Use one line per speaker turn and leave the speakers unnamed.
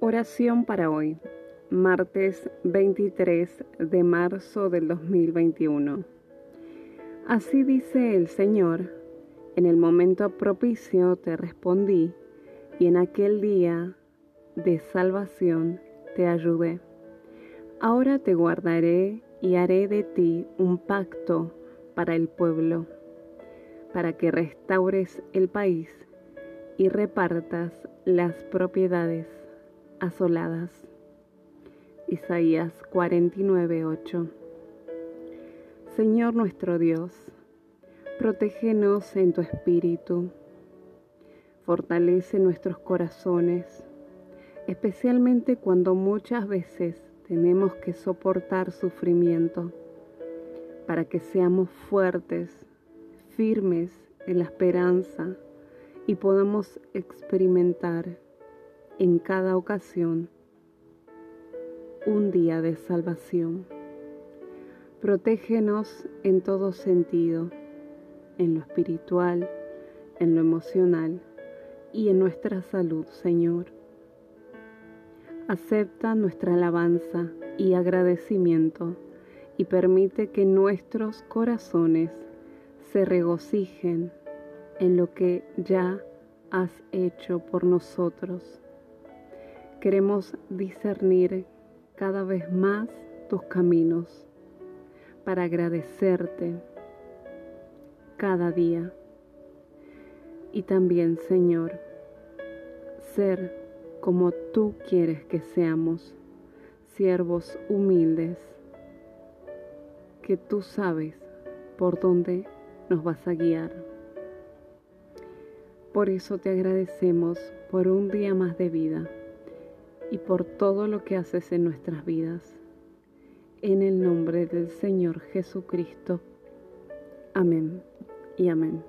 Oración para hoy, martes 23 de marzo del 2021. Así dice el Señor, en el momento propicio te respondí y en aquel día de salvación te ayudé. Ahora te guardaré y haré de ti un pacto para el pueblo, para que restaures el país y repartas las propiedades asoladas. Isaías 49:8 Señor nuestro Dios, protégenos en tu espíritu, fortalece nuestros corazones, especialmente cuando muchas veces tenemos que soportar sufrimiento, para que seamos fuertes, firmes en la esperanza y podamos experimentar en cada ocasión un día de salvación. Protégenos en todo sentido, en lo espiritual, en lo emocional y en nuestra salud, Señor. Acepta nuestra alabanza y agradecimiento y permite que nuestros corazones se regocijen en lo que ya has hecho por nosotros Queremos discernir cada vez más tus caminos para agradecerte cada día. Y también, Señor, ser como tú quieres que seamos, siervos humildes, que tú sabes por dónde nos vas a guiar. Por eso te agradecemos por un día más de vida y por todo lo que haces en nuestras vidas. En el nombre del Señor Jesucristo. Amén y amén.